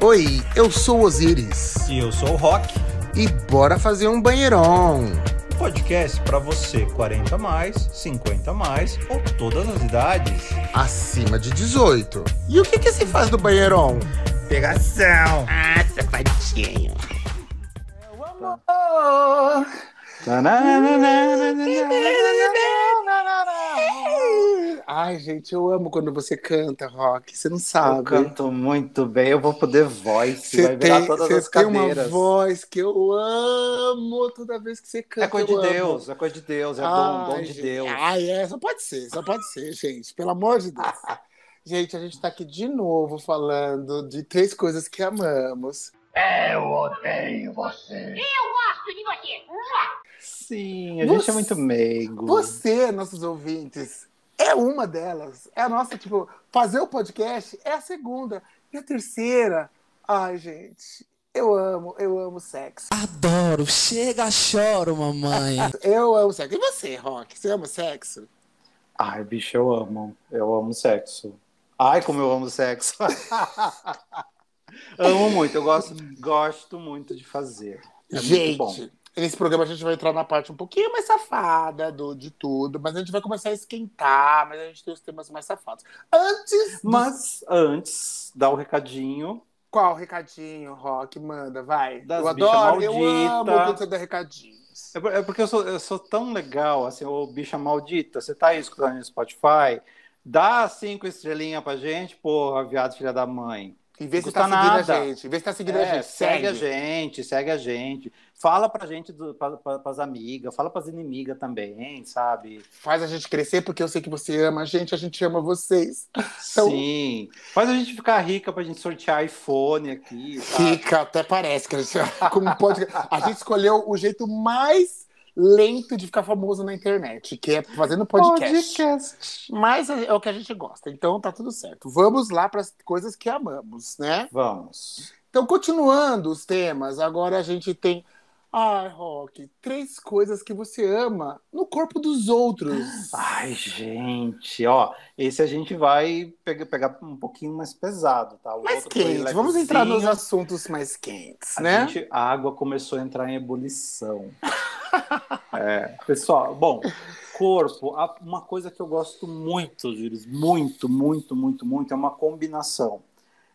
Oi, eu sou Osiris. E eu sou o Rock. E bora fazer um banheirão. Podcast para você 40 mais, 50 mais ou todas as idades. Acima de 18. E o que que se faz do banheirão? Pegação. Ah, safadinho. Eu amo. Ai, gente, eu amo quando você canta, Rock. Você não Eu sabe. canto muito bem, eu vou poder voice, Você vai virar tem, todas você as tem uma cadeiras. voz que eu amo toda vez que você canta. É coisa de eu amo. Deus, é coisa de Deus, é dom, Ai, dom de gente. Deus. Ai, é, só pode ser, só pode ser, gente. Pelo amor de Deus. Gente, a gente tá aqui de novo falando de três coisas que amamos. gosto de você. Sim, a gente Você- é muito meigo. Você, nossos ouvintes, é uma delas. É a nossa, tipo, fazer o podcast é a segunda. E a terceira, ai, gente, eu amo, eu amo sexo. Adoro, chega, choro, mamãe. Eu amo sexo. E você, Rock? Você ama sexo? Ai, bicho, eu amo. Eu amo sexo. Ai, como eu amo sexo. amo muito, eu gosto, gosto muito de fazer. É muito gente, bom. Nesse programa a gente vai entrar na parte um pouquinho mais safada do, de tudo, mas a gente vai começar a esquentar, mas a gente tem os temas mais safados. Antes, Mas antes, dá o recadinho. qual recadinho, Rock? Manda, vai. Das eu adoro, eu maldita. amo quando você dá recadinhos. É é porque eu sou, eu sou tão legal, assim, ô bicha maldita, você tá aí escutando no Spotify, dá cinco estrelinhas pra gente, porra, viado filha da mãe. Em vez de estar custa seguindo nada. a gente, em vez de estar seguindo a É, gente, segue a gente, segue a gente. Fala pra gente, do, pra, pra, pras amigas, fala pras inimigas também, sabe? Faz a gente crescer porque eu sei que você ama a gente, a gente ama vocês. Então- Sim. Faz a gente ficar rica pra gente sortear iPhone aqui, sabe? Fica, até parece que a gente, como pode, a gente escolheu o jeito mais lento de ficar famoso na internet, que é fazendo podcast. Podcast. Mas é o que a gente gosta, então tá tudo certo. Vamos lá para as coisas que amamos, né? Vamos. Então, continuando os temas, agora a gente tem. Ai, Rock, três coisas que você ama no corpo dos outros. Ai, gente, ó, esse a gente vai pegar, pegar um pouquinho mais pesado, tá? O mais quente. Vamos entrar nos assuntos mais quentes, A, né? gente, a água começou a entrar em ebulição. É, pessoal, bom, corpo, uma coisa que eu gosto muito, Júlio, muito, muito, muito, muito, é uma combinação.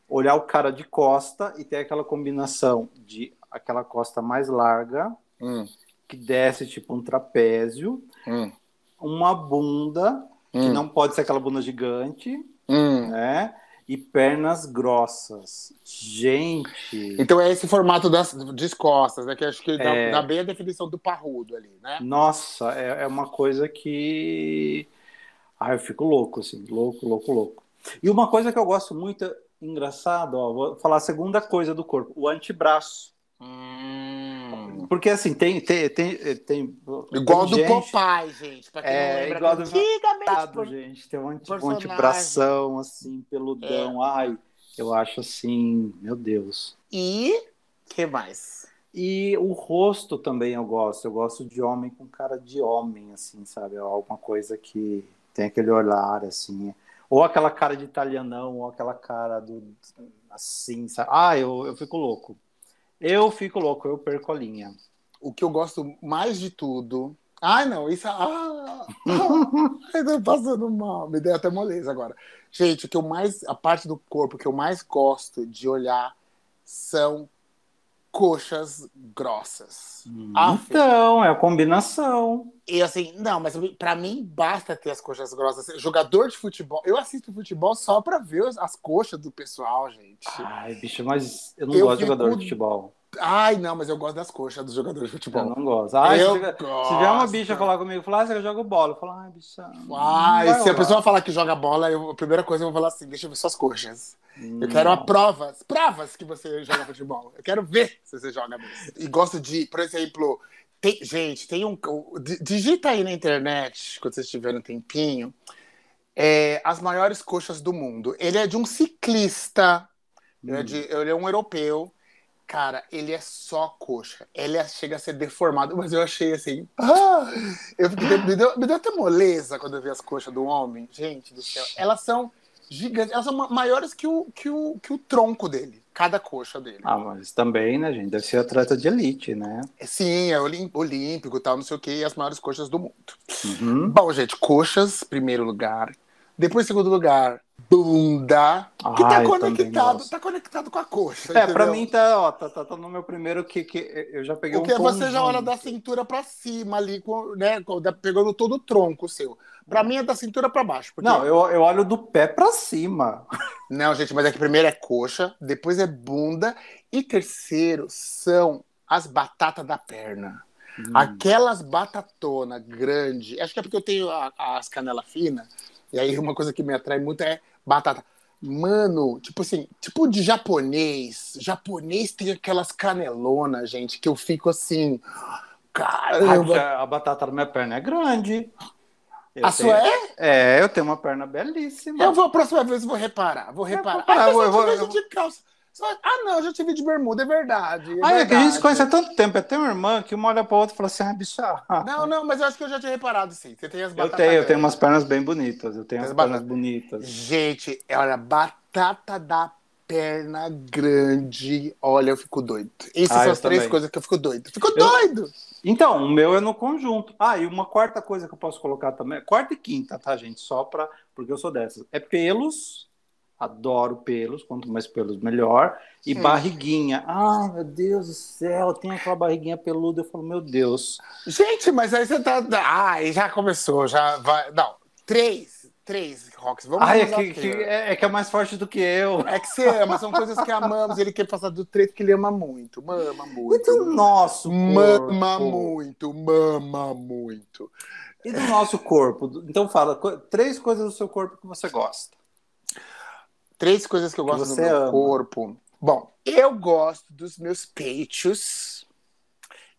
Olhar o cara de costa e ter aquela combinação de aquela costa mais larga, Hum, que desce tipo um trapézio, hum, uma bunda, que hum, não pode ser aquela bunda gigante, hum. né? E pernas grossas. Gente, Então é esse formato das de costas, né? Que acho que dá, É. dá bem a definição do parrudo ali, né? nossa, é, é uma coisa que. Ah, eu fico louco, assim, louco, louco, louco. E uma coisa que eu gosto muito, engraçado, ó, vou falar a segunda coisa do corpo, o antebraço. Hum. Porque assim, tem. tem, tem, tem Igual tem do gente- Popeye, gente. Pra quem É, não lembra, igual do antigamente. Por- gente, tem um, anti, um antebração, assim, peludão. É. Ai, eu acho assim, meu Deus. E que mais? E o rosto também eu gosto. Eu gosto de homem com cara de homem, assim, sabe? Alguma coisa que tem aquele olhar, assim. Ou aquela cara de italianão, ou aquela cara do. Assim, sabe? Ah, eu, eu fico louco. Eu fico louco, eu perco a linha. O que eu gosto mais de tudo. Ai, não, isso. Ah, ah, tô passando mal. Me deu até moleza agora. Gente, o que eu mais. A parte do corpo que eu mais gosto de olhar são coxas grossas. Aff. Então, é a combinação. E assim, não, mas pra mim basta ter as coxas grossas. Jogador de futebol, eu assisto futebol só pra ver as- as coxas do pessoal, gente. Ai, bicho, mas eu não Eu gosto de jogador de futebol. Ai, não, mas eu gosto das coxas dos jogadores de Eu futebol. não gosto. Ai, eu se, tiver, se gosto. tiver uma bicha falar comigo, falar, ah, você joga bola. Eu falo, ai, bicha. Ai, se a rolar." pessoa falar que joga bola, eu- a primeira coisa eu vou falar assim: deixa eu ver suas coxas. Eu Não. quero a provas, provas que você joga futebol. Eu quero ver se você joga mesmo. E gosto de, por exemplo, tem- gente, tem um. Digita aí na internet, quando vocês tiverem um tempinho, é, as maiores coxas do mundo. Ele é de um ciclista, ele, é de- ele é um europeu. Cara, ele é só coxa. Ele é- chega a ser deformado, mas eu achei assim. ah! eu fiquei, me, deu, me deu até moleza quando eu vi as coxas do homem. Gente do céu. Elas são gigantes. Elas são ma- maiores que o, que o, que o tronco dele, cada coxa dele. Ah, mas também, né, gente? Deve ser atleta de elite, né? Sim, é olímpico e tal, não sei o quê, e as maiores coxas do mundo. Uhum. Bom, gente, coxas, primeiro lugar. Depois, segundo lugar, bunda. Que tá também conectado, tá conectado com a coxa. É, pra entendeu? mim tá, ó, tá, tá, tá no meu primeiro que, que eu já peguei Porque um você já olha da cintura pra cima ali, com, né? pegando todo o tronco seu. Pra mim é da cintura pra baixo. porque- Não, eu, eu olho do pé pra cima. Não, gente, mas é que primeiro é coxa, depois é bunda e terceiro são as batatas da perna. Hum. Aquelas batatona grande. Acho que é porque eu tenho a- as canelas finas. E aí uma coisa que me atrai muito é batata. Mano, tipo assim, tipo de japonês. Japonês tem aquelas canelonas, gente, que eu fico assim. Caramba! A, a batata da minha perna é grande. Eu A sua tenho- é? É, eu tenho uma perna belíssima. Eu vou, a próxima vez, eu vou reparar. Vou reparar. vou parar, Ah, eu vou- eu eu vou- eu de calça. Ah, não, eu já te vi de bermuda, é verdade. Ah, é que a gente se conhece há tanto tempo. Eu tenho uma irmã que uma olha pra outra e fala assim: ah, bicha. Não, não, mas eu acho que eu já tinha reparado, sim. Você tem as Eu batatas. tenho, eu tenho umas pernas bem bonitas. Eu tenho as as pernas bonitas. Gente, olha, batata da perna grande. Olha, eu fico doido. Essas Ah, são eu as três também. coisas que eu fico doido. Fico doido! Então, o meu é no conjunto. Ah, e uma quarta coisa que eu posso colocar também, quarta e quinta, tá, gente? Só pra. Porque eu sou dessas. É pelos. Adoro pelos, quanto mais pelos, melhor. E Hum. barriguinha. Ah, meu Deus do céu, tem aquela barriguinha peluda. Eu falo, meu Deus. Gente, mas aí você tá. Ah, aí já começou, já vai. Não, três. Três, Rox. Vamos Ah, é que, que- é, é que é mais forte do que eu. É que você ama, são coisas que amamos. Ele quer passar do treito que ele ama muito. Mama muito. E do nosso corpo? Mama muito, mama muito. E do nosso corpo? Então fala, três coisas do seu corpo que você gosta. Três coisas que eu Que gosto do meu ama. corpo. Bom, eu gosto dos meus peitos.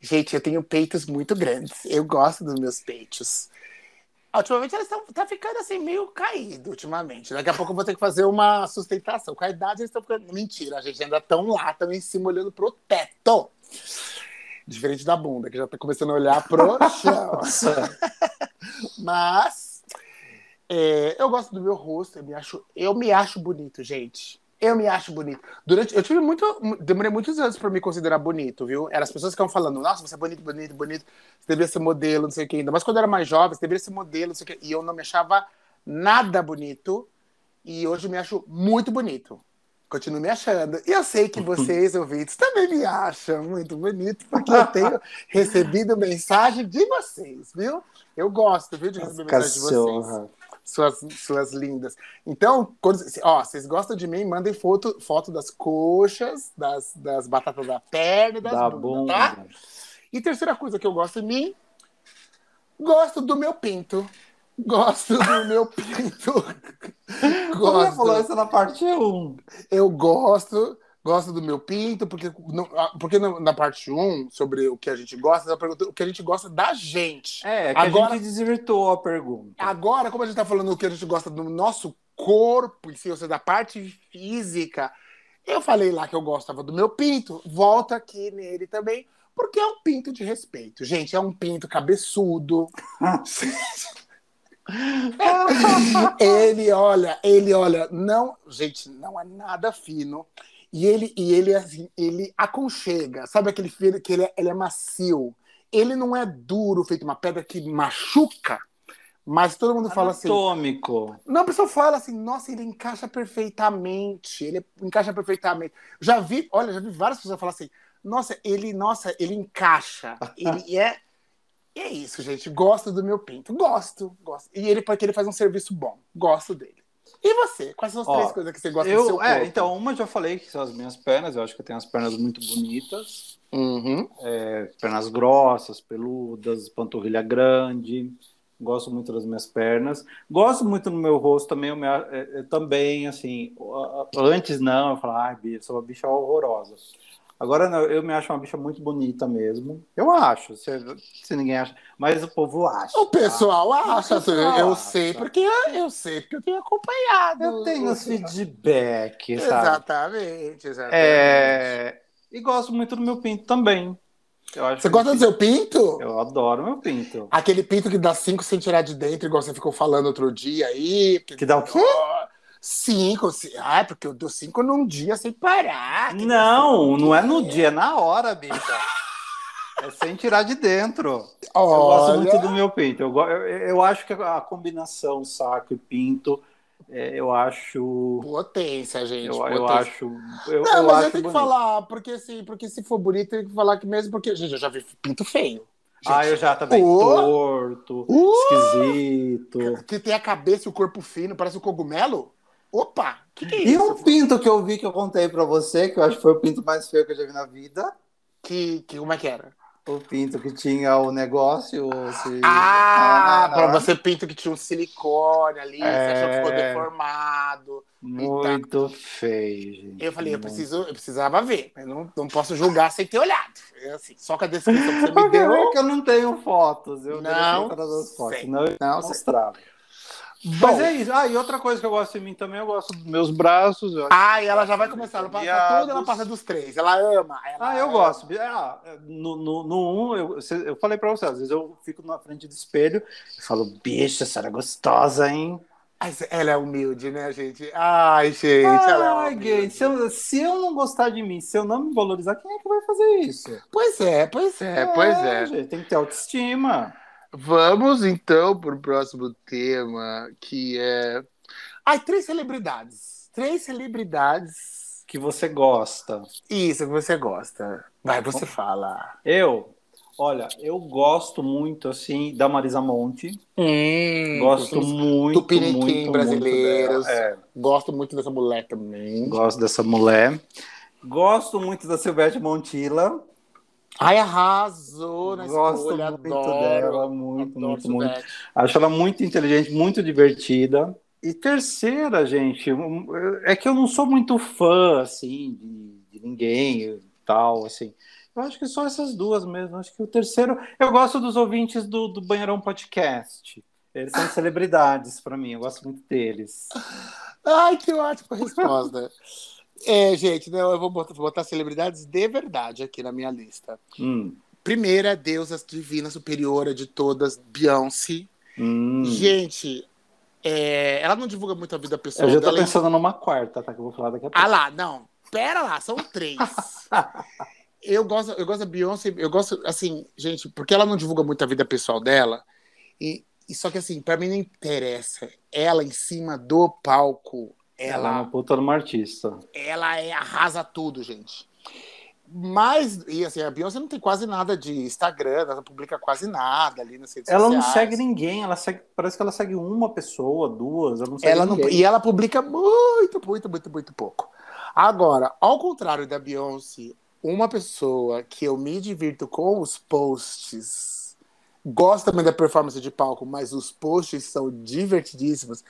Gente, eu tenho peitos muito grandes. Eu gosto dos meus peitos. Ultimamente eles estão tá ficando assim, meio caído ultimamente. Daqui a pouco eu vou ter que fazer uma sustentação. Com a idade eles estão ficando. Mentira, a gente ainda estão lá, estão em cima olhando pro teto. Diferente da bunda, que já tá começando a olhar pro chão. Mas é, eu gosto do meu rosto, eu me acho, eu me acho bonito, gente. Eu me acho bonito. Durante, eu tive muito, demorei muitos anos para me considerar bonito, viu? Eram as pessoas que estavam falando, nossa, você é bonito, bonito, bonito, você deveria ser modelo, não sei o que ainda. Mas quando eu era mais jovem, você deveria ser modelo, não sei o que. E eu não me achava nada bonito. E hoje eu me acho muito bonito. Continuo me achando. E eu sei que vocês, ouvintes, também me acham muito bonito, porque eu tenho recebido mensagem de vocês, viu? Eu gosto, viu, de receber mensagem de vocês. Suas, suas lindas. Então, quando, ó, vocês gostam de mim, mandem foto, foto das coxas, das, das batatas da perna das Da bundas, tá? bunda. E terceira coisa que eu gosto em mim, gosto do meu pinto. Gosto do meu pinto. Você falou gosto. isso na parte 1. Eu gosto, gosto do meu pinto, porque, não- ah, porque na parte 1, sobre o que a gente gosta, ela perguntou o que a gente gosta da gente. É, que Agora- a gente desvirtuou a pergunta. Agora, como a gente tá falando o que a gente gosta do nosso corpo, em si, ou seja, da parte física, eu falei lá que eu gostava do meu pinto, volta aqui nele também, porque é um pinto de respeito. Gente, é um pinto cabeçudo. ele olha, ele olha, não, gente, não é nada fino. E ele, e ele, assim, ele aconchega, sabe aquele filho que ele é, ele é macio. Ele não é duro, feito uma pedra que machuca, mas todo mundo fala assim. Anatômico. Não, a pessoa fala assim, nossa, ele encaixa perfeitamente, ele encaixa perfeitamente. Já vi, olha, já vi várias pessoas falar assim, nossa, ele, nossa, ele encaixa. Ele é. E é isso, gente. Gosto do meu pinto. Gosto, gosto. E ele, porque ele faz um serviço bom. Gosto dele. E você? Quais são as Ó, três coisas que você gosta do seu Eu, corpo? é, então, uma eu já falei que são as minhas pernas. Eu acho que eu tenho as pernas muito bonitas. Uhum. É, pernas grossas, peludas, panturrilha grande. Gosto muito das minhas pernas. Gosto muito do meu rosto também. Eu, me, é, é, também, assim, antes não, eu falava, ai, bicha, sou uma bicha horrorosa. Agora não, eu me acho uma bicha muito bonita mesmo. Eu acho, se, se ninguém acha. Mas o povo acha. O pessoal tá? acha, O pessoal eu acha. sei porque eu sei porque eu tenho acompanhado. Eu tenho os feedback, sabe? Exatamente, exatamente. É, E gosto muito do meu pinto também. Você que gosta do seu pinto? Eu adoro meu pinto. Aquele pinto que dá cinco sem tirar de dentro, igual você ficou falando outro dia aí. porque- Que dá o quê? Oh, Cinco. ci- Ah, porque eu dou cinco num dia sem parar. Não, não é no dia, é na hora, bicha. É sem tirar de dentro. Eu gosto Olha, muito do meu pinto. Eu, eu, eu acho que a combinação saco e pinto, é, eu acho. Potência, gente. Eu, eu potência. acho. Eu, Não, eu mas acho eu tenho que falar, porque assim, porque se for bonito, tem que falar que mesmo porque. Gente, eu já vi pinto feio. Ah, Gente, eu já também. Ô! Torto, Uh! esquisito. Que tem a cabeça e o corpo fino, parece um cogumelo. Opa! Que, que é E um pinto que eu vi que eu contei pra você, que eu acho que foi o pinto mais feio que eu já vi na vida. Que, que, como é que era? O pinto que tinha o negócio. se- Ah, Ah, pra não. você pinto que tinha um silicone ali, você achou que ficou É. deformado. Muito feio, gente. Eu falei, eu, preciso, eu precisava ver. Eu não, não posso julgar sem ter olhado. É assim, só com a descrição que você me Porque deu. é que eu não tenho fotos. Eu Não as fotos. Não, não mostrava. Bom, Mas é isso. Ah, e outra coisa que eu gosto de mim também, eu gosto dos meus braços. Ah, e ela já vai começar. Ela passa tudo, ela passa dos três. Ela ama. ela Ah, eu ama. gosto. Ah, no, no, no um, eu, eu falei pra você, às vezes eu fico na frente do espelho e falo, bicha, essa era gostosa, hein? Ai, Ela é humilde, né, gente? Ai, gente, ela é Ai, humilde. gay, se eu, se eu não gostar de mim, se eu não me valorizar, quem é que vai fazer isso? Pois é, pois é, pois é. gente, tem que ter autoestima. Vamos então para o próximo tema, que é. Ai, três celebridades. Três celebridades. Que você gosta. Isso que você gosta. Vai, você fala. Eu, olha, eu gosto muito, assim, da Marisa Monte. Hum, Gosto muito, Tupiniquim muito, muito brasileiros. dela. É, Gosto muito dessa mulher também. gosto dessa mulher. Gosto muito da Silvete Montilla. Ai, arrasou na Gosto escolha. muito adoro. dela, muito, Adoro muito, muito. Acho ela muito inteligente, muito divertida. E terceira, gente, é que eu não sou muito fã, assim, de, de ninguém e tal, assim. Eu acho que só essas duas mesmo. Acho que o terceiro... Eu gosto dos ouvintes do, do Banheirão Podcast. Eles são celebridades para mim, eu gosto muito deles. Ai, que ótima resposta. é, gente, não, eu vou botar, vou botar celebridades de verdade aqui na minha lista. Hum, Primeira, deusa divina superiora de todas, Beyoncé. hum. Gente, é, ela não divulga muito a vida pessoal Eu já tô pensando numa quarta, tá? Que eu vou falar daqui a Ah pouco. lá, não. Pera lá, são três. eu gosto, eu gosto da Beyoncé, eu gosto, assim, gente, porque ela não divulga muito a vida pessoal dela. E, e só que assim, pra mim não interessa. Ela em cima do palco, Ela é ela, uma puta uma artista. ela é arrasa tudo, gente. Mas, e assim, a Beyoncé não tem quase nada de Instagram, ela não publica quase nada ali nas redes Ela não sociais. segue ninguém, ela segue, parece que ela segue uma pessoa, duas, ela não segue Ela não, ninguém. e ela publica muito, muito, muito, muito pouco. Agora, ao contrário da Beyoncé, uma pessoa que eu me divirto com os posts, gosto também da performance de palco, mas os posts são divertidíssimos,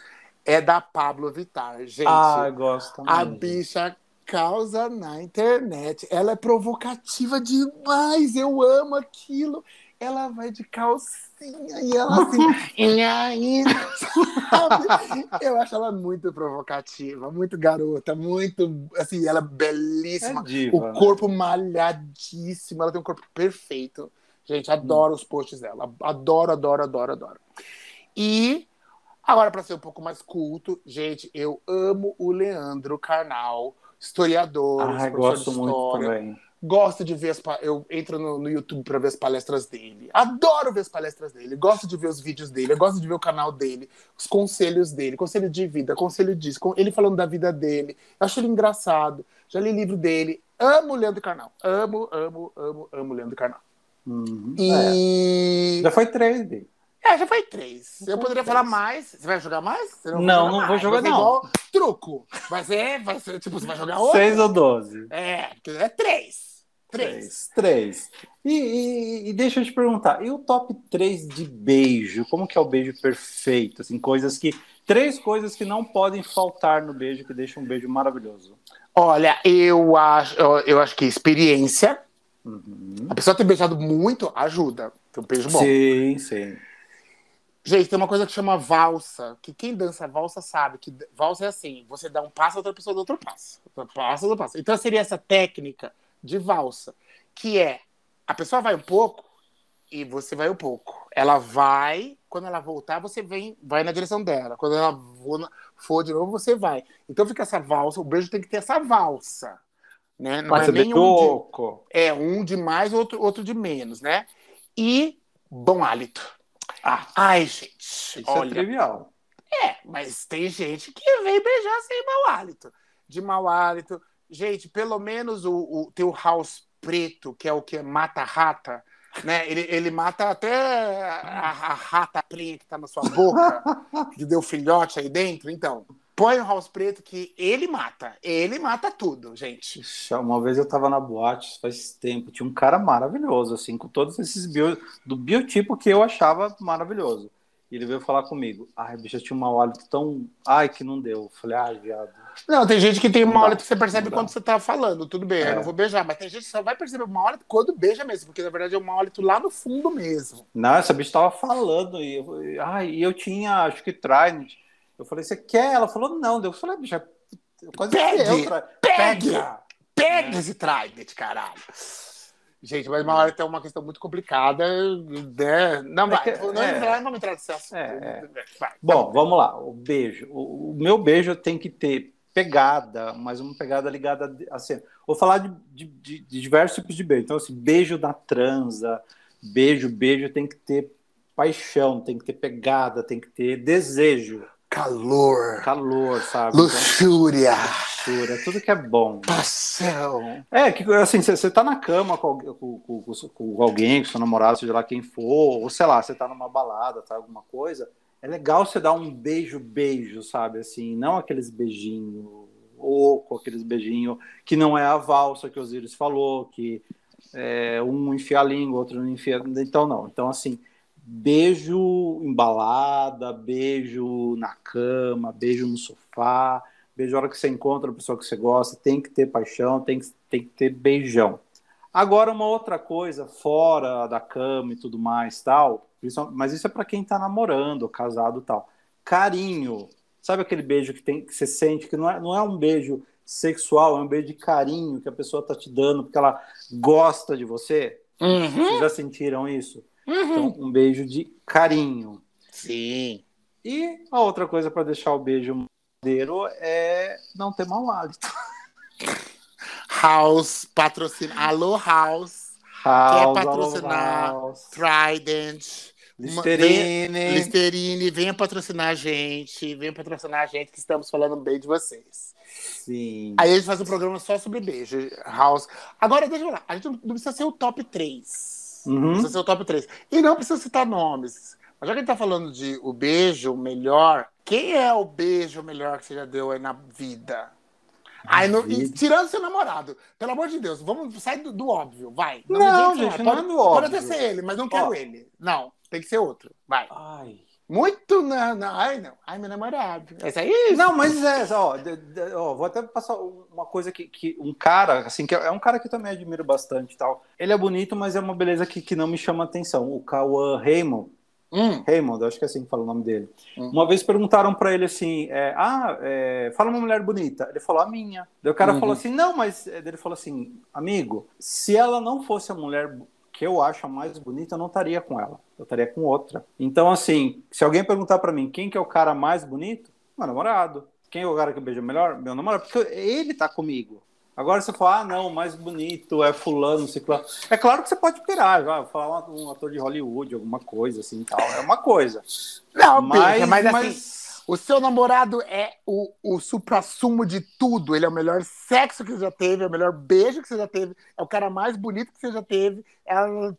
é da Pablo Vittar. Gente, Ah, gosto também. a bicha causa na internet. Ela é provocativa demais. Eu amo aquilo. Ela vai de calcinha e ela assim. e aí, sabe? Eu acho ela muito provocativa, muito garota, muito. Assim, ela é belíssima. É diva, o né? corpo malhadíssimo. Ela tem um corpo perfeito. Gente, adoro os posts dela. Adoro, adoro, adoro, adoro. E agora, para ser um pouco mais culto, gente, eu amo o Leandro Carnal, historiador, Ah, professor gosto de muito também. Gosto de ver as eu entro no, no YouTube para ver as palestras dele. Adoro ver as palestras dele. Gosto de ver os vídeos dele. Eu gosto de ver o canal dele, os conselhos dele, conselho de vida, conselho disso, ele falando da vida dele. Eu acho ele engraçado. Já li livro dele. Amo o Leandro Carnal. Amo, amo, amo, amo o Leandro Carnal. Uhum. E É. Já foi três, Bi. É, já foi três. Eu foi poderia três. falar mais. Você vai jogar mais? Você Não, não vou mais. jogar, vai ser não. igual truco. Vai ser, vai ser, tipo, você vai jogar outro? Seis ou doze? É, é três. Três. Três. Três. E, e- e deixa eu te perguntar, e o top 3 de beijo? Como que é o beijo perfeito? Assim, coisas que. Três coisas que não podem faltar no beijo, que deixam um beijo maravilhoso. Olha, eu acho, eu, eu acho que experiência. Uhum. A pessoa ter beijado muito ajuda. Tem um beijo bom. Sim, sim. Gente, tem uma coisa que chama valsa, que quem dança valsa sabe que valsa é assim, você dá um passo, a outra pessoa dá outro passo. Outra passo, outro passo. Então seria essa técnica de valsa, que é a pessoa vai um pouco e você vai um pouco. Ela vai quando ela voltar, você vem, vai na direção dela. Quando ela for de novo, você vai. Então fica essa valsa, o beijo tem que ter essa valsa. Né? Não Mas é nem um de, é um de mais, outro, outro de menos, né? E bom hálito. Ah, Ai, gente, isso é olha, trivial. é, mas tem gente que vem beijar sem mau hálito. De mau hálito. Gente, pelo menos o, o teu house preto, que é o que mata rata, né? Ele, ele mata até a, a rata preta que tá na sua boca, que deu filhote aí dentro. Então, põe o house preto que ele mata. Ele mata tudo, gente. Ixi, Uma vez eu tava na boate, faz tempo, tinha um cara maravilhoso, assim, com todos esses bio, do biotipo que eu achava maravilhoso. E ele veio falar comigo. Ai, bicho, eu tinha um mau hálito tão. Ai, que não deu. Eu falei, ai, viado. Não, tem gente que tem dá, hora que você percebe quando você tá falando. Tudo bem, É. eu não vou beijar, mas tem gente que só vai perceber uma hora quando beija mesmo, porque na verdade é um mau hálito lá no fundo mesmo. Não, essa bicha tava falando. E eu, ai, e eu tinha, acho que Trident. Eu falei, você quer? Ela falou, não. Eu falei, bicha, eu quase Pegue! eu, Trident. Pegue! Pega! Pega esse Trident, caralho. Gente, mas uma hora tem uma questão muito complicada, né? Não vai, que- não, é. entrar, não vamos entrar nesse assunto. É, Vai. Bom, vamos lá. O beijo. O, o meu beijo tem que ter pegada, mas uma pegada ligada assim. Vou falar de, de- de- de diversos tipos de beijo. Então, assim, beijo na transa, beijo, beijo tem que ter paixão, tem que ter pegada, tem que ter desejo, Calor, calor, sabe? Então, luxúria, textura, tudo que é bom. paixão. É, que assim, você tá na cama com, alguém- com, com- com- com alguém, com seu namorado, seja lá quem for, ou sei lá, você tá numa balada, tá alguma coisa, é legal você dar um beijo, beijo, sabe? Assim, não aqueles beijinhos oco, aqueles beijinhos que não é a valsa que o Osiris falou, que é, um enfia a língua, outro não enfia. Então, não. Então, assim, beijo em balada, beijo na cama, beijo no sofá, beijo a hora que você encontra a pessoa que você gosta, tem que ter paixão, tem que, tem que ter beijão. Agora, uma outra coisa, fora da cama e tudo mais, tal, mas isso é para quem tá namorando, casado e tal. Carinho. Sabe aquele beijo que, tem, que você sente que não é, não é um beijo sexual, é um beijo de carinho que a pessoa tá te dando porque ela gosta de você? Uhum, Vocês já sentiram isso? Uhum. Então, um beijo de carinho. Sim. E a outra coisa para deixar o beijo madeiro é não ter mau hálito. House patrocina. Alô, House, House, patrocinar? House, Trident. Listerine. Listerine, venha patrocinar a gente, venha patrocinar a gente, que estamos falando bem de vocês. Sim. Aí a gente faz um programa só sobre beijo, house. Agora, deixa eu falar, a gente não não precisa ser o top 3. Não Uhum. precisa ser o top 3. E não precisa citar nomes. Mas já que a gente tá falando de o beijo melhor, quem é o beijo melhor que você já deu aí na vida? Aí, no- e tirando seu namorado, pelo amor de Deus, vamos sair do, do óbvio, vai. Não, me gente, não pode, é do Pode óbvio. até ser ele, mas não quero Ó. ele. Não, tem que ser outro. Vai. Ai. Muito não, não. Ai, não. Ai, meu namorado. Essa aí? Não, mas é, ó, de- de- ó, vou até passar uma coisa que, que um cara, assim, que é um cara que eu também admiro bastante e tal. Ele é bonito, mas é uma beleza que, que não me chama atenção. O Cauã Raymond, Hum. Raymond, acho que é assim que fala o nome dele. Hum. Uma vez perguntaram pra ele assim: é, Ah, é, fala uma mulher bonita. Ele falou a minha. Daí o cara Uhum. falou assim: Não, mas. é, Ele falou assim: Amigo, se ela não fosse a mulher que eu acho a mais bonita, eu não estaria com ela. Eu estaria com outra. Então, assim, se alguém perguntar pra mim quem que é o cara mais bonito, meu namorado. Quem é o cara que beija melhor? Meu namorado. Porque ele tá comigo. Agora você fala, ah, não, o mais bonito é fulano, não sei o que lá. É claro que você pode pirar, vai falar um, um ator de Hollywood, alguma coisa assim tal. É uma coisa. Não, Mas, mas, mas, assim, o seu namorado é o, o supra-sumo de tudo. Ele é o melhor sexo que você já teve, é o melhor beijo que você já teve, é o cara mais bonito que você já teve, é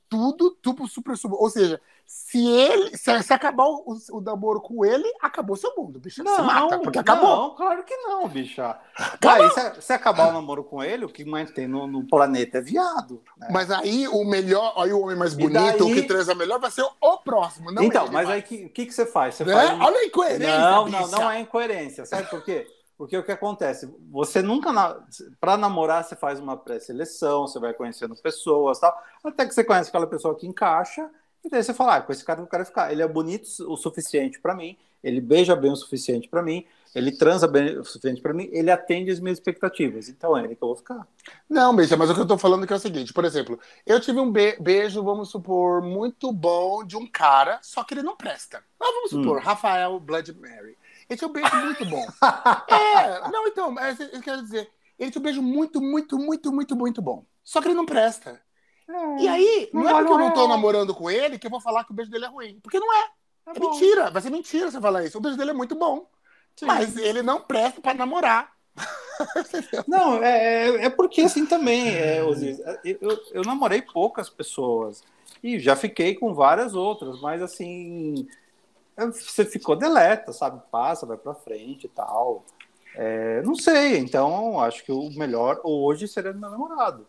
tudo, tudo supra-sumo. Ou seja, se ele, se, se acabar o, o namoro com ele, acabou seu mundo, bicho. não, se mata, porque acabou. Não, claro que não, bicha. Aí, se, se acabar o namoro com ele, o que mais tem no, no planeta é viado. né? Mas aí o melhor, aí o homem mais bonito, daí- o que transa melhor, vai ser o próximo. Não então, mas aí o que, que, que você faz? Você Né? faz um- Olha a incoerência. Não, não, bicha. não é incoerência. Sabe por quê? Porque o que acontece? Você nunca. Na... Para namorar, você faz uma pré-seleção, você vai conhecendo pessoas tal. Até que você conhece aquela pessoa que encaixa E daí você fala, ah, com esse cara eu quero ficar. Ele é bonito o suficiente para mim, ele beija bem o suficiente para mim, ele transa bem o suficiente para mim, ele atende as minhas expectativas. Então é ele que eu vou ficar. Não, Beija, mas o que eu tô falando é, é o seguinte, por exemplo, eu tive um be- beijo, vamos supor, muito bom de um cara, só que ele não presta. Mas vamos supor, Rafael Blood Mary. Ele tinha um beijo muito bom. é, não, então, é, eu quero dizer, ele tinha um beijo muito, muito, muito, muito, muito bom. Só que ele não presta. E aí, não, não é porque eu um não tô real. namorando com ele que eu vou falar que o beijo dele é ruim. Porque não é. É mentira, vai ser mentira você falar isso. O beijo dele é muito bom. Mas ele não presta pra namorar. Não, é, é- é porque assim também, é, Osiris, eu, eu, eu namorei poucas pessoas e já fiquei com várias outras, mas assim, é, você ficou deleta, sabe? Passa, vai pra frente e tal. É, não sei, então acho que o melhor hoje seria meu namorado.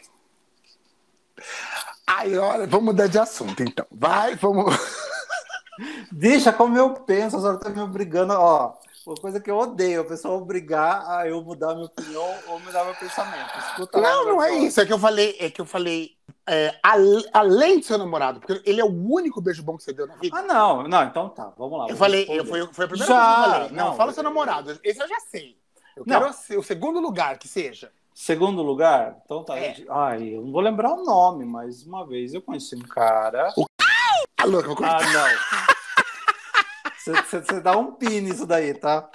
Aí, olha, vamos mudar de assunto, então. Vai, vamos. Deixa como eu penso, a senhora tá me obrigando, ó. Uma coisa que eu odeio, a pessoa obrigar a eu mudar minha opinião ou mudar meu pensamento. Escuta Não, não é isso. É que eu falei, é que eu falei, é, além de seu namorado, porque ele é o único beijo bom que você deu na vida. Ah, não, não, então tá, vamos lá. eu falei, eu, foi, foi a primeira Já, coisa que eu falei. Não, não, fala seu namorado. Esse eu já sei. Eu Não. quero o segundo lugar que seja. Segundo lugar, então tá. É. Ai, eu não vou lembrar o nome, mas uma vez eu conheci um cara. Ah, louco, eu Ah, não. Você dá um pi nisso daí, tá?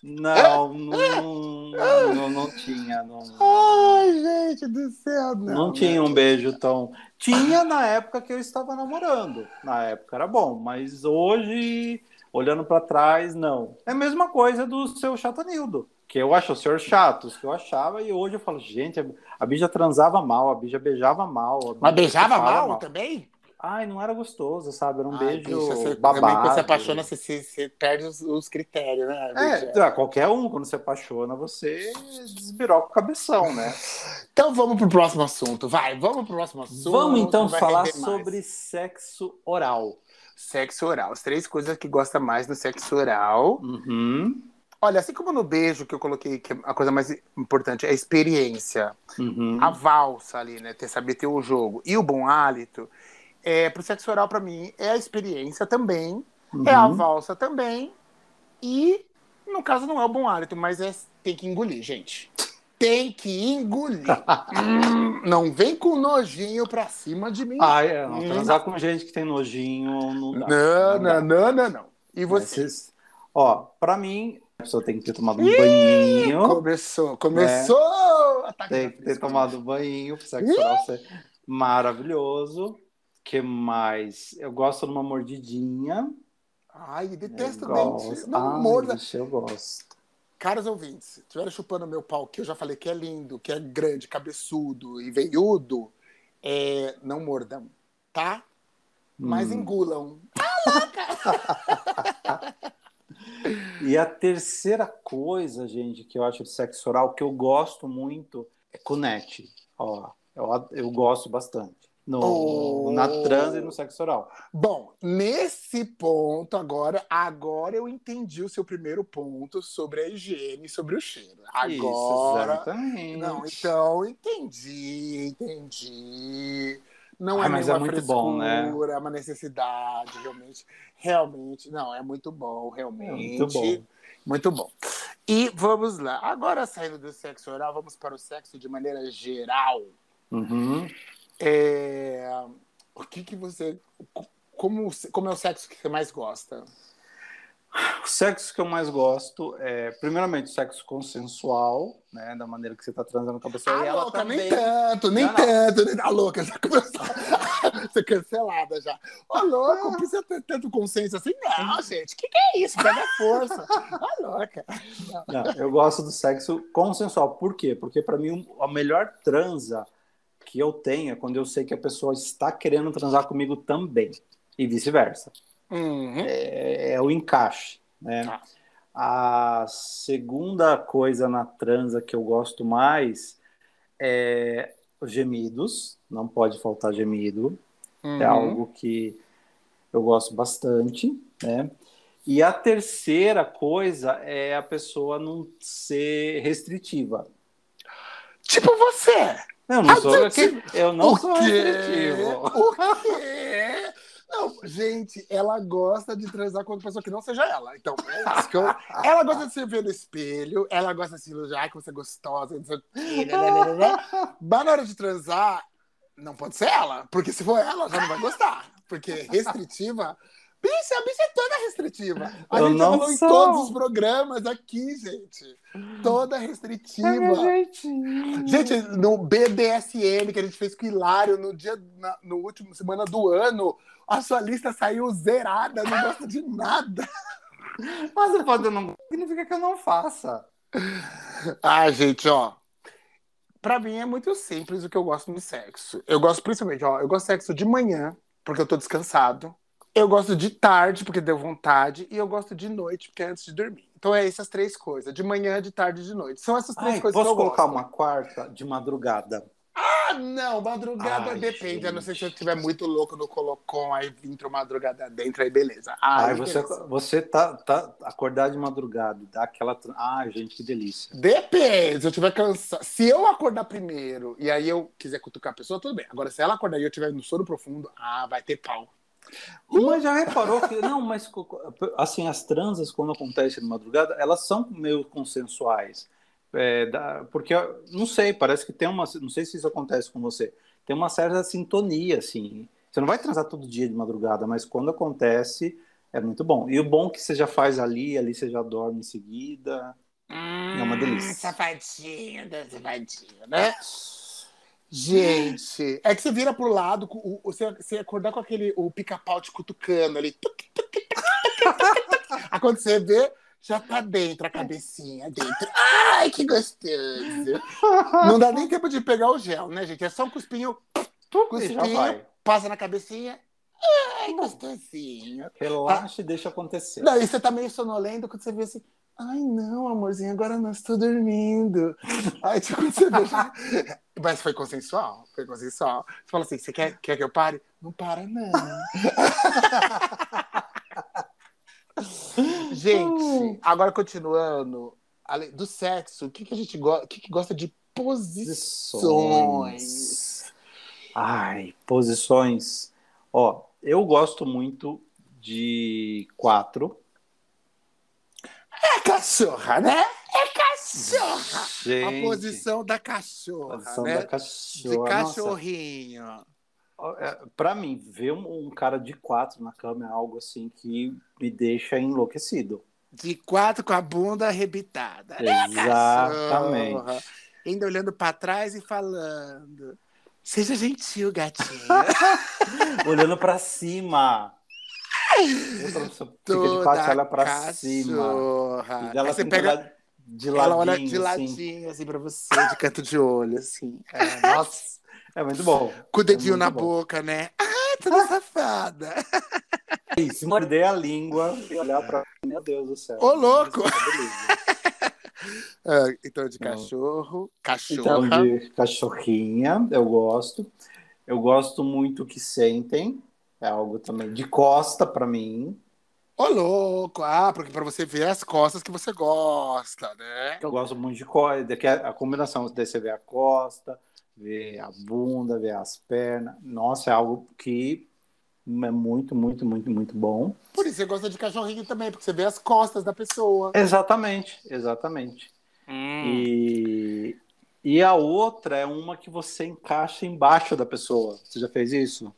Não, não, não, não tinha. Não, Ai, gente do céu. Não, não tinha um beijo tão. Tinha na época que eu estava namorando. Na época era bom, mas hoje, olhando pra trás, não. É a mesma coisa do seu Chatanildo. Que eu acho o senhor chato, que eu achava, e hoje eu falo, gente, a- Bija transava mal, a Bija beijava mal. a Mas Bija beijava falava mal, também? Ai, não era gostoso, sabe? Era um Ai, beijo bicha, você, babado. Também quando você apaixona, você, você- você perde os, os critérios, né? É, ah, qualquer um, quando se apaixona, você desbiroca o cabeção, né? Então vamos pro próximo assunto. Vai, vamos pro próximo assunto. Vamos então falar sobre sexo oral. sexo oral. As três coisas que gosta mais no sexo oral. Uhum, Olha, assim como no beijo que eu coloquei, que a coisa mais importante é a experiência, uhum. a valsa ali, né? Ter saber ter o jogo e o bom hálito. É, pro sexo oral, pra mim, é a experiência também, é a Uhum. valsa também. E, no caso, não é o bom hálito, mas é tem que engolir, gente. Tem que engolir. Hum, não vem com nojinho pra cima de mim. Ah, é, não, Hum. transar com gente que tem nojinho não dá. não, dá. não, não, não, não. E você? vocês- Ó, pra mim, a pessoa tem que ter tomado um banhinho. Começou, começou! Ataque Tem que ter tomado banho pro sexo oral ser maravilhoso. que mais? Eu gosto de uma mordidinha. Ai, detesto dente. Não Ai, morda. eu gosto. Caros ouvintes, se estiverem chupando meu pau, que eu já falei que é lindo, que é grande, cabeçudo e veiudo, é, não mordam, tá? Mas Hum. engulam. E a terceira coisa, gente, que eu acho de sexo oral, que eu gosto muito, é cunete. Ó, eu, eu gosto bastante. No, Oh. Na trans e no sexo oral. Bom, nesse ponto agora, agora eu entendi o seu primeiro ponto sobre a higiene, sobre o cheiro. Isso, Agora, exatamente. não, então entendi, entendi. Não é mas nenhuma é muito bom, né? frescura, é uma necessidade, realmente. Realmente, não, é muito bom, realmente. É muito bom. Muito bom. E vamos lá. Agora, saindo do sexo oral, vamos para o sexo de maneira geral. Uhum. É, O que que você... Como, como é o sexo que você mais gosta? O sexo que eu mais gosto é, primeiramente, o sexo consensual, né? Da maneira que você tá transando com a pessoa. e Ah, ela louca, também. nem tanto, nem Não, não. tanto. Nem... A louca já começou a ser cancelada já. Ô, louco, não precisa ter tanto consenso assim. Não, gente, o que, que é isso? Pega força. A louca. Não, eu gosto do sexo consensual. Por quê? Porque para mim a melhor transa que eu tenho é quando eu sei que a pessoa está querendo transar comigo também. E vice-versa. Uhum. É, é o encaixe, né? Tá. A segunda coisa na transa que eu gosto mais é os gemidos. Não pode faltar gemido. É Uhum. algo que eu gosto bastante, né? E a terceira coisa é a pessoa não ser restritiva. Tipo você. Eu não sou, eu não o sou quê? restritivo. O quê? Não, gente, ela gosta de transar com outra pessoa que não seja ela. Então, é isso que eu... ela gosta de se ver no espelho, ela gosta de se elogiar, "Ai, que você é gostosa, não sei o quê, né, né, né. Mas na hora de transar, não pode ser ela, porque se for ela, já não vai gostar. Porque restritiva. Bicha, a bicha é toda restritiva. A Eu gente não falou em sou. todos os programas aqui, gente. Toda restritiva. Gente, no BDSM que a gente fez com o Hilário no dia, na, no último semana do ano, a sua lista saiu zerada, não gosta de nada. Mas você pode não significa que eu não faça. Ah, gente, ó. Pra mim é muito simples o que eu gosto no sexo. Eu gosto principalmente, ó, eu gosto de sexo de manhã, porque eu tô descansado. Eu gosto de tarde, porque deu vontade. E eu gosto de noite, porque é antes de dormir. Então é essas três coisas: de manhã, de tarde e de noite. São essas três Ai, coisas posso que eu colocar gosto. uma quarta de madrugada? Ah, não, madrugada Ai, depende. A não ser se eu gente. estiver muito louco no Colocom, aí entra madrugada dentro, aí beleza. Ai, Ai, você, beleza. você tá, tá acordar de madrugada, e dá aquela. Ai, gente, que delícia. Depende, se eu tiver cansado. Se eu acordar primeiro e aí eu quiser cutucar a pessoa, tudo bem. Agora, se ela acordar e eu estiver no sono profundo, ah, vai ter pau. Mas já reparou que. Não, mas assim, as transas, quando acontecem de madrugada, elas são meio consensuais. É, da- porque, não sei, parece que tem uma. Não sei se isso acontece com você. Tem uma certa sintonia, assim. Você não vai transar todo dia de madrugada, mas quando acontece, é muito bom. E o bom é que você já faz ali, ali você já dorme em seguida. É uma delícia. Hum, Safadinho, né, safadinho, né? Gente, é que você vira pro lado, o- você, você acordar com aquele o pica-pau te cutucando ali. Aí quando você vê, já tá dentro a cabecinha, dentro. Ai, que gostoso! Não dá nem tempo de pegar o gel, né, gente? É só um cuspinho, cuspinho, passa na cabecinha. Ai, gostosinho. Relaxa e deixa acontecer. Não, e você tá meio sonolento quando você vê assim. Ai, não, amorzinho, agora não estou dormindo. Aí, tipo, você Mas foi consensual? Foi consensual. Você fala assim: você quer, quer que eu pare? Não para, não. gente, agora continuando. Do sexo, o que, que a gente gosta? O que, que gosta de posições? Ai, posições. Ó, eu gosto muito de quatro. É cachorra, né? É cachorra. Gente, A posição da cachorra, posição né? da cachorra. De Nossa, cachorrinho. é, pra mim, ver um, um cara de quatro na cama é algo assim que me deixa enlouquecido. De quatro com a bunda arrebitada. né, Exatamente. cachorra? Ainda olhando pra trás e falando. Seja gentil, gatinha. Olhando pra cima. Fica de quatro, olha pra cima. cachorra. E ela você pega. de ladinho, ela olha de assim. ladinho, assim, pra você, de canto de olho, assim. É, nossa. É muito bom. Com o dedinho muito na bom. boca, né? Ah, toda safada. E se morder a língua e olhar pra meu Deus do céu. Ô, louco! Beleza. Ah, então, de Não. cachorro, Então, de cachorrinha, eu gosto. Eu gosto muito que sentem. É algo também de costa pra mim. Ô, louco! Ah, porque pra você ver as costas que você gosta, né? Eu gosto muito de costa, que é a combinação. Daí você vê a costa, vê a bunda, vê as pernas. Nossa, é algo que é muito, muito, muito, muito bom. Por isso você gosta de cachorrinho também, porque você vê as costas da pessoa. Exatamente, exatamente. Hum. E, e a outra é uma que você encaixa embaixo da pessoa. Você já fez isso?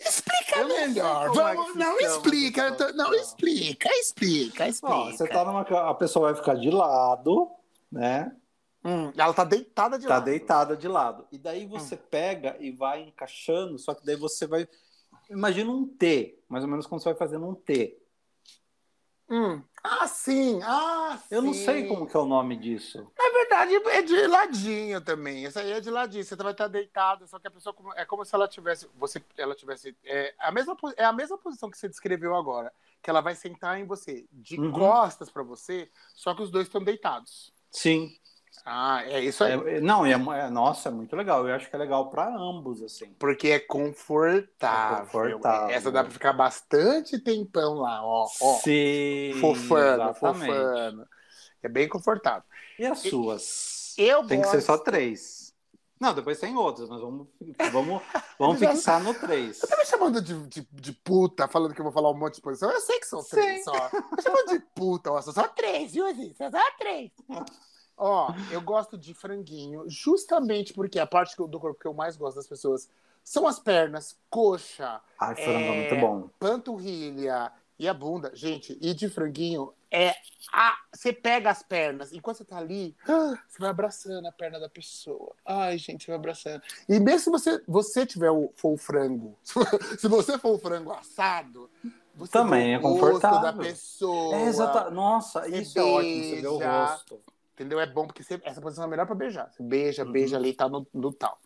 Explica não melhor. é que Vamos, se não explica. tô- Não, situação. explica, explica, explica. Ó, você tá numa. A pessoa vai ficar de lado, né? Hum, ela tá deitada de Tá lado. deitada de lado. E daí você pega e vai encaixando, só que daí você vai. Imagina um T, mais ou menos como você vai fazendo um T. Hum. Ah, sim. Ah, Eu não sim. sei como que é o nome disso. Na verdade, é de ladinho também. Essa aí é de ladinho. Você vai estar deitado, só que a pessoa é como se ela tivesse, você, ela tivesse é a mesma é a mesma posição que você descreveu agora, que ela vai sentar em você, de Uhum. costas para você, só que os dois estão deitados. Sim. Ah, é isso aí. É- não, é, é- nossa, é muito legal. Eu acho que é legal para ambos, assim. Porque é confortável. É confortável. Essa dá para ficar bastante tempão lá, ó, ó. Sim. Fofando, exatamente. fofando. É bem confortável. E as suas? Eu Tem que gosto... ser só três. Não, depois tem outros, mas vamos, vamos, vamos fixar no três. Tá me chamando de, de, de puta, falando que eu vou falar um monte de posição? Eu sei que são três Sim. só. Tá chamando de puta, ó, são só três, viu? São só três. Ó, eu gosto de franguinho, justamente porque a parte que do corpo que eu mais gosto das pessoas são as pernas, coxa, Ai, frango é É. muito bom. panturrilha e a bunda. Gente, e de franguinho é a. Você pega as pernas, enquanto você tá ali, você vai abraçando a perna da pessoa. Ai, gente, você vai abraçando. E mesmo se você, você tiver o, for o frango, se você for o frango assado, você Também é confortável. da pessoa. É, exata... Nossa, Você isso é ótimo, você vê o beija. rosto. Entendeu? É bom porque você- essa posição é melhor pra beijar. Você beija, Uhum. beija ali e tá no, no tal.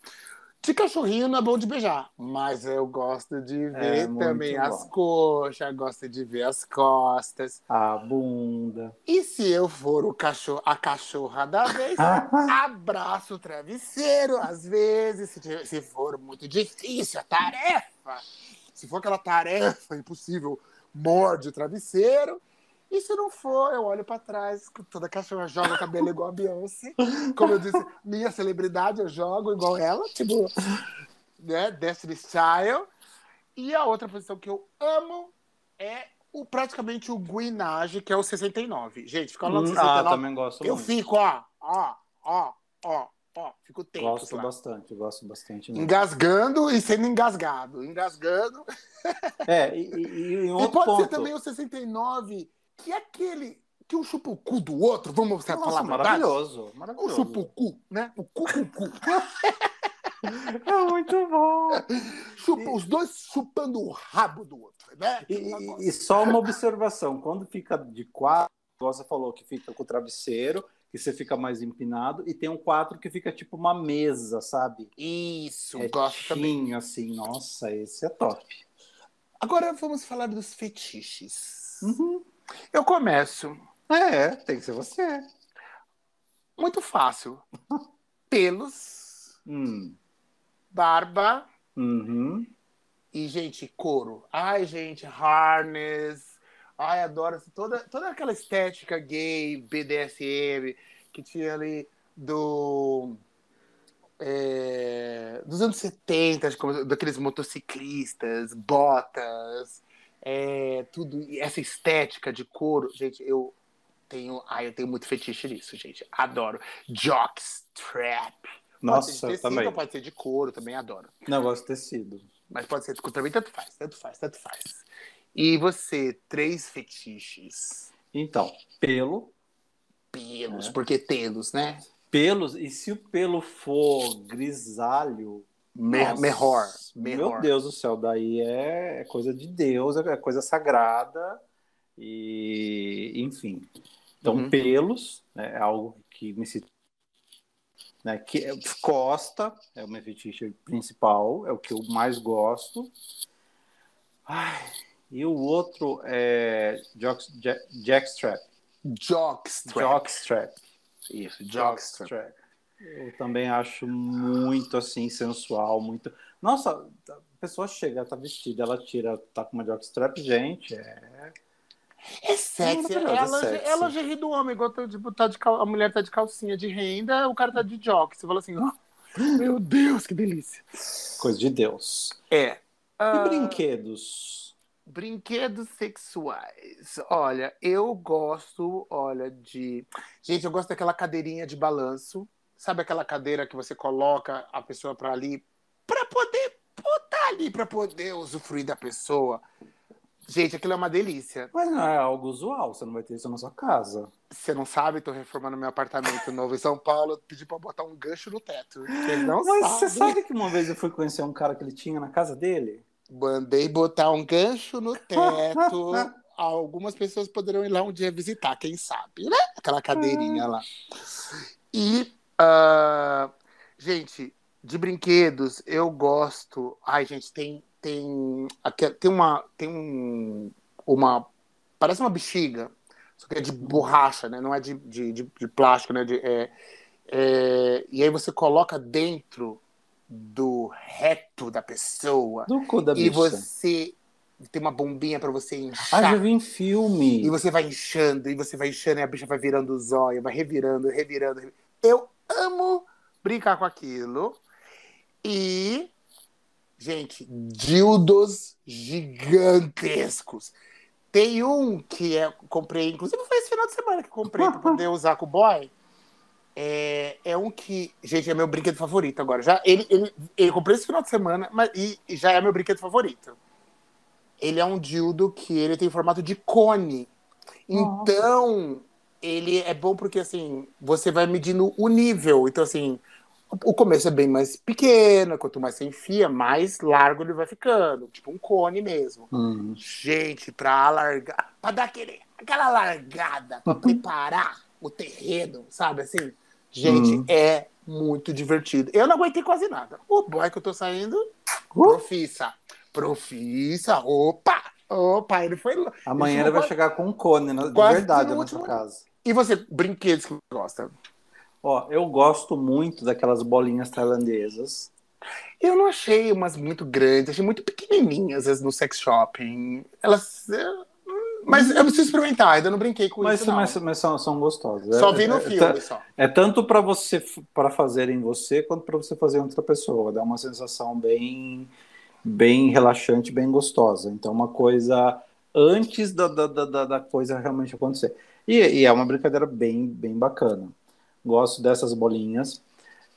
De cachorrinho não é bom de beijar, mas eu gosto de ver É também as bom. coxas, gosto de ver as costas. A bunda. E se eu for o cachorro, a cachorra da vez, abraço o travesseiro, às vezes, se for muito difícil a tarefa, se for aquela tarefa impossível, morde o travesseiro. E se não for, eu olho pra trás, toda cachorra joga o cabelo igual a Beyoncé. Como eu disse, minha celebridade, eu jogo igual ela, tipo, né, Destiny Style. E a outra posição que eu amo é o, praticamente o guinage, que é o 69. Gente, ficar lá no Hum, 69, ah, também gosto eu muito. fico, ó, ó, ó, ó, ó, fico tempo Gosto lá. bastante, gosto bastante. mesmo. Engasgando e sendo engasgado. Engasgando. É, e, e, e E pode ponto. ser também o 69, que é aquele que um chupa o cu do outro, vamos Nossa, falar maravilhoso, maravilhoso. chupa o cu, né? O cu com o cu. É muito bom. Chupa, os dois chupando o rabo do outro, né? E, e- e só uma observação: quando fica de quatro, você falou, que fica com o travesseiro, que você fica mais empinado, e tem um quatro que fica tipo uma mesa, sabe? Isso, É gosto também. Assim, nossa, esse é top. Agora vamos falar dos fetiches. Uhum. Eu começo É, tem que ser você. muito fácil. Pelos, Hum. barba Uhum. e, gente, couro. Ai, gente, harness. Ai, adoro toda, toda aquela estética gay, BDSM, que tinha ali do. é, dos anos 70, de como- daqueles motociclistas, botas, é, tudo, essa estética de couro. Gente, eu tenho. Ai, eu tenho muito fetiche nisso, gente. Adoro. Jockstrap. Pode ser de Nossa, tecido, também. pode ser de couro, também adoro. Negócio de tecido. Mas pode ser de couro também, tanto faz, tanto faz, tanto faz. E você, três fetiches. Então, pelo, Pelos, É. porque pelos, né? pelos, e se o pelo for grisalho, Me melhor, Meu. Deus do céu, daí é, coisa de Deus, é coisa sagrada, e enfim. Então, Uhum. pelos né, é algo que me se né, que é- costa é o meu fetiche principal, é o que eu mais gosto. Ai, e o outro é jock, jack, jackstrap. Jockstrap. Jockstrap. Isso, jockstrap. Jockstrap. Eu também acho muito assim sensual, muito. Nossa, a pessoa chega, tá vestida, ela tira, tá com uma jockstrap, gente, é. É sexy. É É, maravilhoso, a é sexy. é do homem, igual tá, tipo, tá de cal... a mulher tá de calcinha de renda, o cara tá de jock. Você fala assim, "Ah, meu Deus, que delícia. Coisa de Deus. É. E Ah, brinquedos? Brinquedos sexuais. Olha, eu gosto, olha, de. Gente, eu gosto daquela cadeirinha de balanço. Sabe aquela cadeira que você coloca a pessoa para ali para poder botar ali para poder usufruir da pessoa. Gente, aquilo é uma delícia. Mas não é algo usual, você não vai ter isso na sua casa. Você não sabe, tô reformando meu apartamento novo em São Paulo, pedi para botar um gancho no teto. Não Mas sabem. você sabe que uma vez eu fui conhecer um cara que ele tinha na casa dele? Mandei botar um gancho no teto. Algumas pessoas poderão ir lá um dia visitar, quem sabe, né? Aquela cadeirinha lá. E, ah, gente, de brinquedos, eu gosto. Ai, gente, tem tem tem uma tem um, uma parece uma bexiga, só que é de borracha, né? Não é de, de, de, de plástico, né? De, é, é, e aí você coloca dentro do reto da pessoa Do cu da e bicha. você tem uma bombinha para você Ah, inchar. já vi em filme. E você vai inchando, e você vai inchando, e a bicha vai virando o zóio, vai revirando, revirando. revi- Eu amo brincar com aquilo. E, gente, dildos gigantescos. Tem um que é, comprei, inclusive foi esse final de semana que eu comprei pra poder usar com o boy. É, é um que, gente, é meu brinquedo favorito agora. Já, ele, ele, ele comprei esse final de semana mas, e, e já é meu brinquedo favorito. Ele é um dildo que ele tem formato de cone. Então, ele é bom porque, assim, você vai medindo o nível. Então, assim, o começo é bem mais pequeno, quanto mais você enfia, mais largo ele vai ficando. Tipo um cone mesmo. Hum. Gente, pra alargar, pra dar aquele, aquela largada, pra preparar o terreno, sabe assim? Gente, Hum. é muito divertido. Eu não aguentei quase nada. O boy que eu tô saindo, Uh. profissa. Profissa, opa! Opa, ele foi. Amanhã ele vai chegar com um cone, né, de Quase verdade, no na sua último- casa. E você, brinquedos que gosta? Ó, eu gosto muito daquelas bolinhas tailandesas. Eu não achei umas muito grandes, achei muito pequenininhas às vezes, no sex shopping. Elas. é, hum, Mas eu preciso experimentar, ainda não brinquei com Mas, isso. Não. mas, mas são, são gostosas. Só É- vi no é- filme, É, só. é tanto para você para fazer em você quanto para você fazer em outra pessoa. Dá uma sensação bem bem relaxante, bem gostosa. Então, uma coisa antes da, da, da, da- coisa realmente acontecer. E, e é uma brincadeira bem, bem bacana. Gosto dessas bolinhas.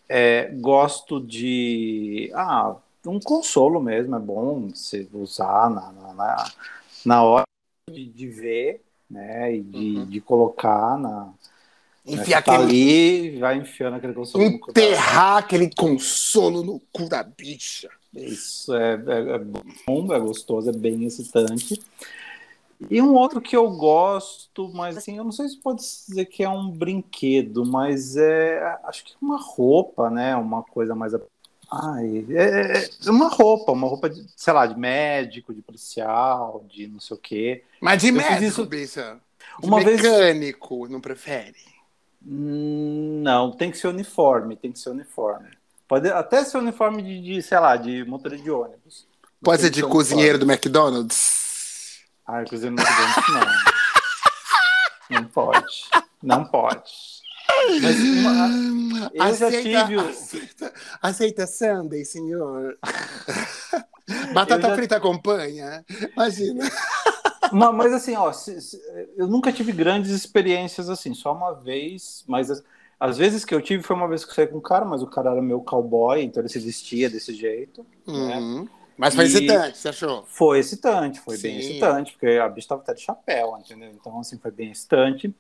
É, gosto de. Ah, um consolo mesmo, é bom você usar na, na, na, hora de, de ver, né? E de, Uhum. de colocar na. né, Enfiar tá aquele. ali, vai enfiando aquele consolo Enterrar aquele consolo no cu da bicha. Isso é, é, é bom, é gostoso, é bem excitante. E um outro que eu gosto, mas assim, eu não sei se pode dizer que é um brinquedo, mas é acho que é uma roupa, né? Uma coisa mais. Ai, é, é uma roupa, uma roupa de, sei lá, de médico, de policial, de não sei o quê. Mas de Eu médico, isso- bicha. De Uma vez- mecânico, não prefere? Hum, Não, tem que ser uniforme, tem que ser uniforme. Pode até ser uniforme de, de, sei lá, de motorista de ônibus. Pode ser de cozinheiro do McDonald's? Ah, cozinheiro no McDonald's, não. Não pode. Não pode. Mas uma- eu já tive aceita, aceita Sunday, senhor? Batata já- frita acompanha? Imagina. Uma- mas assim, ó, eu nunca tive grandes experiências assim, só uma vez, mas as, vezes que eu tive foi uma vez que eu saí com um cara, mas o cara era meu cowboy, então ele se vestia desse jeito. Uhum. Mas foi E- excitante, você achou? Foi excitante, foi bem Sim. excitante, porque a bicha tava até de chapéu, entendeu? Então, assim, foi bem excitante.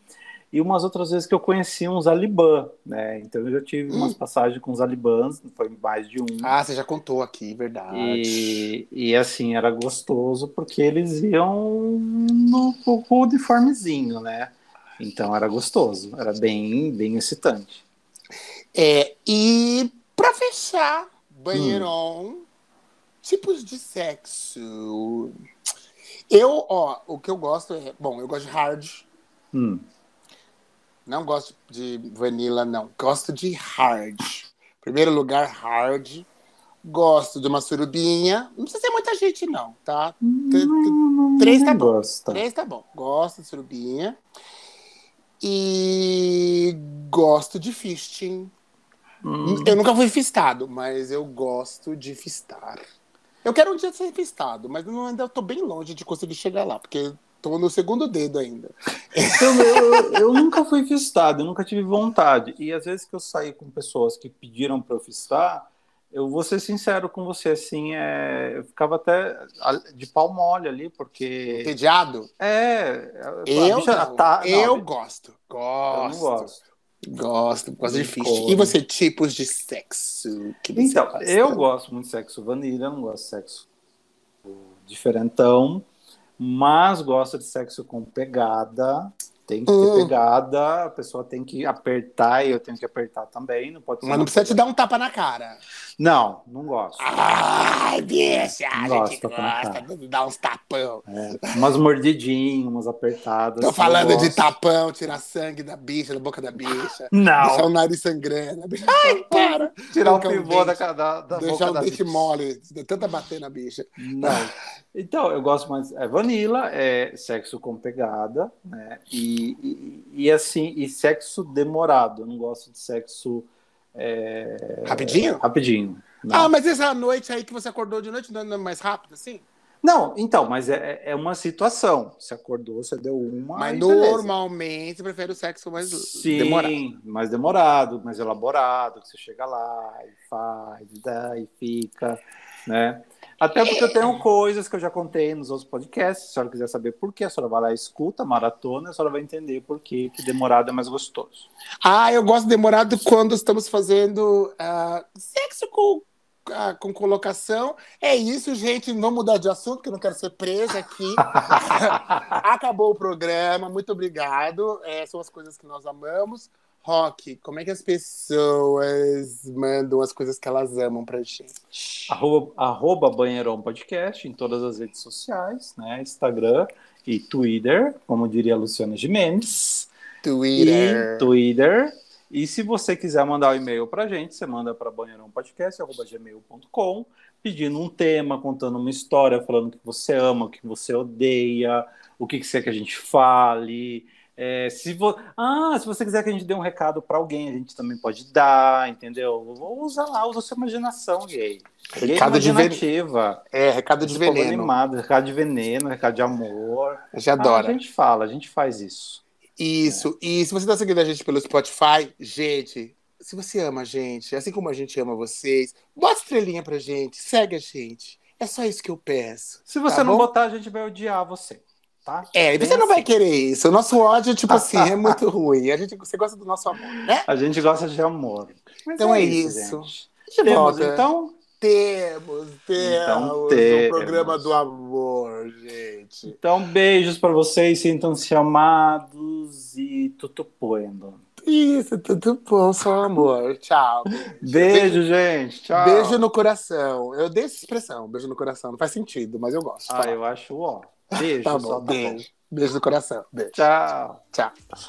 E umas outras vezes que eu conheci uns Alibã, né? Então eu já tive umas passagens com os Alibãs, foi mais de um. Hum. Ah, você já contou aqui, verdade. E, e assim, era gostoso porque eles iam no, com o uniformezinho, né? Então era gostoso, era bem, bem excitante. É, e pra fechar, banheirão, Hum. tipos de sexo. Eu, ó, o que eu gosto é. Bom, eu gosto de hard. Hum, Não gosto de vanilla, não. Gosto de hard. Primeiro lugar, hard. Gosto de uma surubinha. Não precisa ser muita gente, não, tá? T- t- Três tá bom. gosta. Três tá bom. Gosto de surubinha. E gosto de fisting. Hum, Eu nunca fui fistado, mas eu gosto de fistar. Eu quero um dia ser fistado, mas não, ainda tô bem longe de conseguir chegar lá, porque tô no segundo dedo ainda. Eu, eu, eu nunca fui fistado, eu nunca tive vontade. E às vezes que eu saí com pessoas que pediram para eu fistar, eu vou ser sincero com você, assim, é, eu ficava até de pau mole ali, porque. Entediado? É. a Eu, bicha não. tá- não, eu a bi- gosto. eu Gosto. não gosto. Gosto, gosto de couro. E você, tipos de sexo que você Então, gosta? eu gosto muito de sexo vanilla, não gosto de sexo diferentão, mas gosto de sexo com pegada. Tem que ter Hum. pegada, a pessoa tem que apertar e eu tenho que apertar também. Não pode Mas não precisa te coisa- dar um tapa na cara. Não, não gosto. Ai, bicha, a Gosto, gente gosta de dar uns tapão. É, umas mordidinhas, umas apertadas. Tô falando de tapão, tirar sangue da bicha, da boca da bicha. Não, Deixar o nariz sangrando. A bicha, Ai, para. tirar o um pivô da, ca- da, da Deixar boca o da dente mole, de tanta bater na bicha. Não. Então, eu gosto mais. É vanilla, é sexo com pegada, né? E, e, e, assim, e sexo demorado. Eu não gosto de sexo É, Rapidinho? Rapidinho. Não. Ah, mas essa noite aí que você acordou de noite não é mais rápido assim? Não, então, mas é, é uma situação. Você acordou, você deu uma. Mas normalmente você prefere o sexo mais Sim, demorado. mais demorado, mais elaborado, que você chega lá e faz, e dá e fica, né? Até porque eu tenho coisas que eu já contei nos outros podcasts. Se a senhora quiser saber por que, a senhora vai lá e escuta, maratona, a senhora vai entender por que, que demorado é mais gostoso. Ah, eu gosto demorado quando estamos fazendo ah, sexo com, ah, com colocação. É isso, gente. Vamos mudar de assunto, que eu não quero ser presa aqui. Acabou o programa. Muito obrigado. É, são as coisas que nós amamos. Rock, como é que as pessoas mandam as coisas que elas amam pra gente? Arroba, arroba Banheirão Podcast em todas as redes sociais, né? Instagram e Twitter, como diria a Luciana Gimenez. Twitter. E Twitter. E se você quiser mandar o um e-mail pra gente, você manda para banheirãopodcast.gmail.com pedindo um tema, contando uma história, falando o que você ama, o que você odeia, o que, que você quer que a gente fale. É, se vo... Ah, se você quiser que a gente dê um recado para alguém, a gente também pode dar, entendeu? Usa lá, usa a sua imaginação, gay. Recado de imaginativa. É, recado de veneno. animado, recado de veneno, recado de amor. A gente Ah, adora. a gente fala, a gente faz isso. Isso. E se você está seguindo a gente pelo Spotify, gente, se você ama a gente, assim como a gente ama vocês, bota estrelinha pra gente, segue a gente. É só isso que eu peço. Se você Tá não botar, a gente vai odiar você, tá? É, e você não vai assim. querer isso. O nosso ódio, tipo assim, é muito ruim. A gente, você gosta do nosso amor, né? A gente gosta de amor. Mas Então é isso. gente. De Temos, volta. então, Temos, temos Então o temos. programa do amor, gente. então beijos para vocês, sintam-se amados e tutupuendo. Isso, tudo bom, só amor. Tchau. Beijo, gente. Tchau. Beijo no coração. Eu dei essa expressão, beijo no coração. Não faz sentido, mas eu gosto. Ah, eu acho ó. Beijo. tá bom, tá beijo. Bom. Beijo do coração. Beijo. Tchau. Tchau. Tchau.